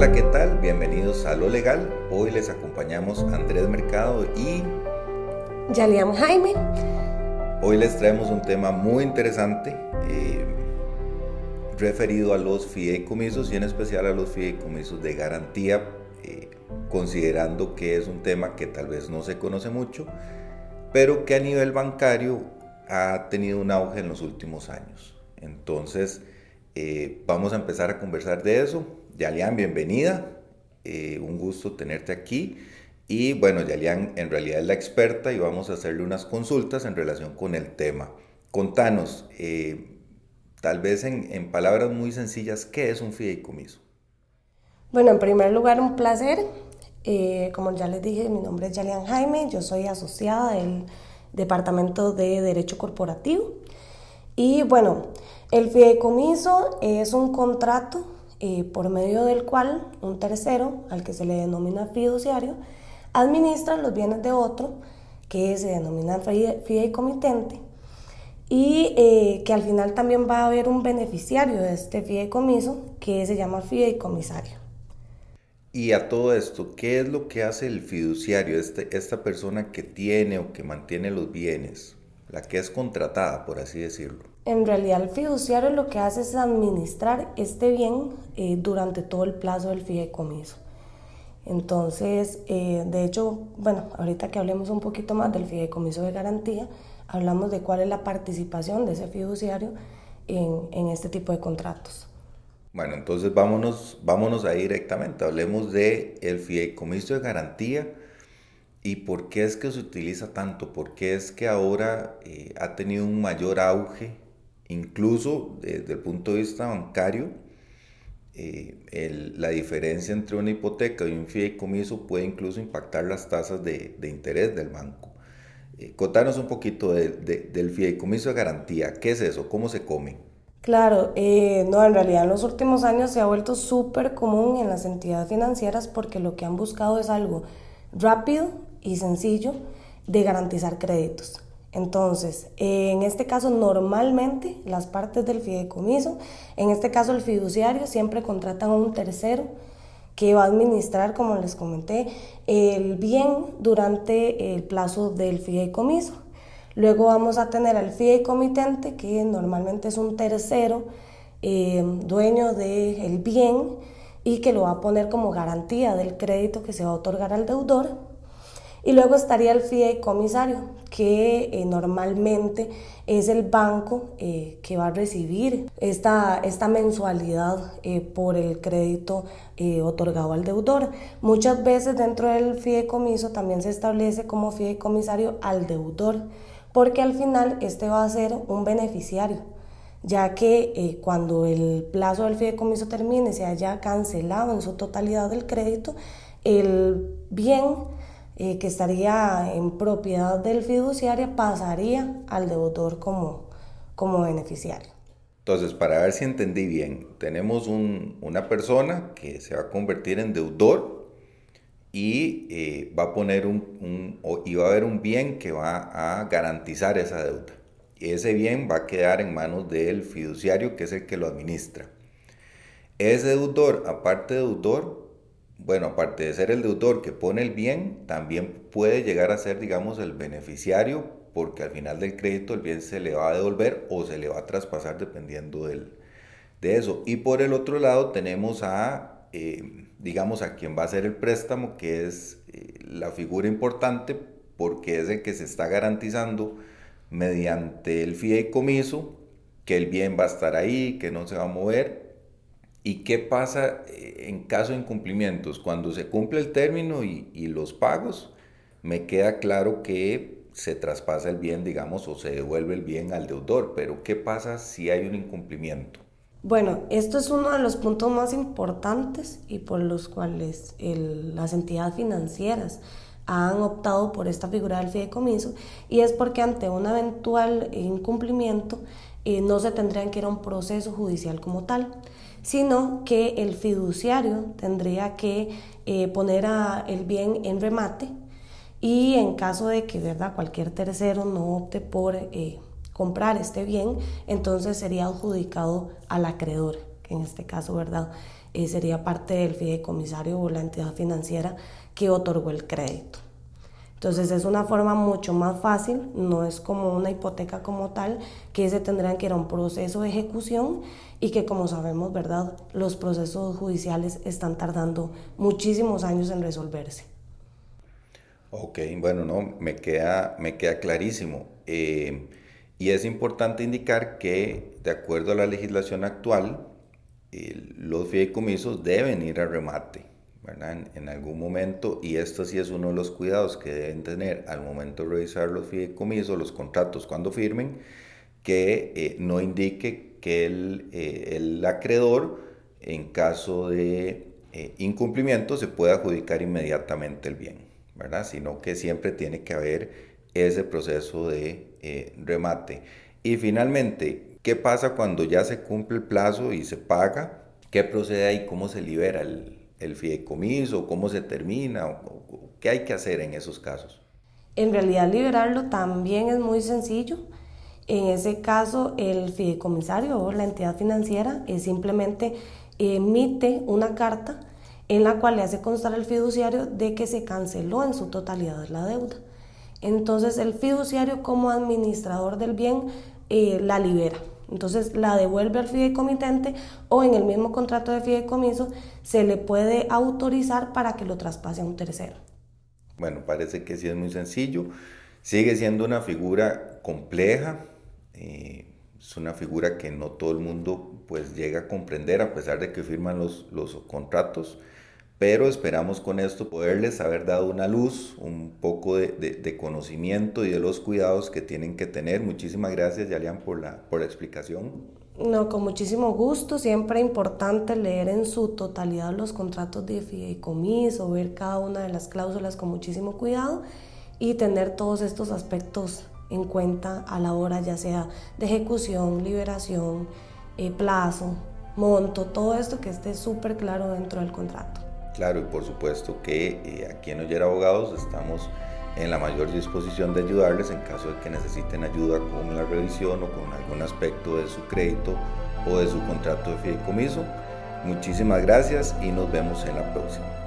Hola, ¿qué tal? Bienvenidos a Lo Legal. Hoy les acompañamos Andrés Mercado y Yaliam Jaime. Hoy les traemos un tema muy interesante eh, referido a los fideicomisos y en especial a los fideicomisos de garantía, eh, considerando que es un tema que tal vez no se conoce mucho, pero que a nivel bancario ha tenido un auge en los últimos años. Entonces, eh, vamos a empezar a conversar de eso. Yalian, bienvenida. Eh, un gusto tenerte aquí. Y bueno, Yalian en realidad es la experta y vamos a hacerle unas consultas en relación con el tema. Contanos, eh, tal vez en, palabras muy sencillas, ¿qué es un fideicomiso? Bueno, en primer lugar, un placer. como ya les dije, mi nombre es Yalian Jaime, yo soy asociada del Departamento de Derecho Corporativo. Y bueno, el fideicomiso es un contrato eh, por medio del cual un tercero, al que se le denomina fiduciario, administra los bienes de otro, que se denomina fideicomitente, y eh, que al final también va a haber un beneficiario de este fideicomiso, que se llama fideicomisario. Y a todo esto, ¿qué es lo que hace el fiduciario, este, esta persona que tiene o que mantiene los bienes, la que es contratada, por así decirlo? En realidad el fiduciario lo que hace es administrar este bien eh, durante todo el plazo del fideicomiso. Entonces, eh, de hecho, bueno, ahorita que hablemos un poquito más del fideicomiso de garantía, hablamos de cuál es la participación de ese fiduciario en, en este tipo de contratos. Bueno, entonces vámonos, vámonos ahí directamente. Hablemos de el fideicomiso de garantía y por qué es que se utiliza tanto, por qué es que ahora eh, ha tenido un mayor auge, incluso desde el punto de vista bancario. Eh, la diferencia entre una hipoteca y un fideicomiso puede incluso impactar las tasas de, interés del banco. Eh, contanos un poquito del fideicomiso de garantía. ¿Qué es eso? ¿Cómo se come? Claro, eh, no, en realidad en los últimos años se ha vuelto súper común en las entidades financieras porque lo que han buscado es algo rápido y sencillo de garantizar créditos. Entonces, en este caso normalmente las partes del fideicomiso, en este caso el fiduciario, siempre contratan a un tercero que va a administrar, como les comenté, el bien durante el plazo del fideicomiso. Luego vamos a tener al fideicomitente, que normalmente es un tercero eh, dueño del bien y que lo va a poner como garantía del crédito que se va a otorgar al deudor. Y luego estaría el fideicomisario, que eh, normalmente es el banco eh, que va a recibir esta, esta mensualidad por el crédito otorgado al deudor. Muchas veces dentro del fideicomiso también se establece como fideicomisario al deudor porque al final este va a ser un beneficiario, ya que eh, cuando el plazo del fideicomiso termine, se haya cancelado en su totalidad el crédito, el bien eh, que estaría en propiedad del fiduciario pasaría al deudor como, como beneficiario. Entonces, para ver si entendí bien, tenemos una persona que se va a convertir en deudor y eh, va a poner un, y va a haber un bien que va a garantizar esa deuda. Y ese bien va a quedar en manos del fiduciario que es el que lo administra. Ese deudor, aparte de deudor, bueno, aparte de ser el deudor que pone el bien, también puede llegar a ser, digamos, el beneficiario porque al final del crédito el bien se le va a devolver o se le va a traspasar dependiendo del, de eso. Y por el otro lado tenemos a eh, digamos, a quien va a hacer el préstamo, que es eh, la figura importante porque es el que se está garantizando mediante el fideicomiso que el bien va a estar ahí, que no se va a mover. ¿Y qué pasa eh, en caso de incumplimientos? Cuando se cumple el término y, y los pagos, me queda claro que se traspasa el bien, digamos, o se devuelve el bien al deudor, pero ¿qué pasa si hay un incumplimiento? Bueno, esto es uno de los puntos más importantes y por los cuales las entidades financieras han optado por esta figura del fideicomiso y es porque ante un eventual incumplimiento eh, no se tendría que ir a un proceso judicial como tal, sino que el fiduciario tendría que eh, poner el bien en remate y en caso de que ¿verdad? cualquier tercero no opte por... Eh, comprar este bien, entonces sería adjudicado al acreedor, que en este caso, ¿verdad? Eh, sería parte del fideicomisario o la entidad financiera que otorgó el crédito. Entonces es una forma mucho más fácil, no es como una hipoteca como tal, que se tendrían que ir a un proceso de ejecución y que como sabemos, ¿verdad? Los procesos judiciales están tardando muchísimos años en resolverse. Ok, bueno, no, me queda, me queda clarísimo. Eh, y es importante indicar que, de acuerdo a la legislación actual, los fideicomisos deben ir a remate en, algún momento, y esto sí es uno de los cuidados que deben tener al momento de revisar los fideicomisos, los contratos cuando firmen, que eh, no indique que el, eh, el, acreedor, en caso de eh, incumplimiento, se pueda adjudicar inmediatamente el bien, ¿verdad? sino que siempre tiene que haber ese proceso de remate. Y finalmente, ¿qué pasa cuando ya se cumple el plazo y se paga? ¿Qué procede ahí? ¿Cómo se libera el, el fideicomiso, cómo se termina, qué hay que hacer en esos casos. En realidad liberarlo también es muy sencillo. En ese caso, el fideicomisario o la entidad financiera es simplemente emite una carta en la cual le hace constar al fiduciario de que se canceló en su totalidad la deuda. Entonces el fiduciario como administrador del bien eh, la libera. Entonces la devuelve al fideicomitente o en el mismo contrato de fideicomiso se le puede autorizar para que lo traspase a un tercero. Bueno, parece que sí es muy sencillo. Sigue siendo una figura compleja. Eh, es una figura que no todo el mundo pues llega a comprender a pesar de que firman los, los contratos pero esperamos con esto poderles haber dado una luz, un poco de, conocimiento y de los cuidados que tienen que tener. Muchísimas gracias, Yalian, por la, por la explicación. No, con muchísimo gusto. Siempre importante leer en su totalidad los contratos de fideicomiso, ver cada una de las cláusulas con muchísimo cuidado y tener todos estos aspectos en cuenta a la hora ya sea de ejecución, liberación, eh, plazo, monto, todo esto que esté súper claro dentro del contrato. Claro, y por supuesto que eh, aquí en Oyer Abogados estamos en la mayor disposición de ayudarles en caso de que necesiten ayuda con la revisión o con algún aspecto de su crédito o de su contrato de fideicomiso. Muchísimas gracias y nos vemos en la próxima.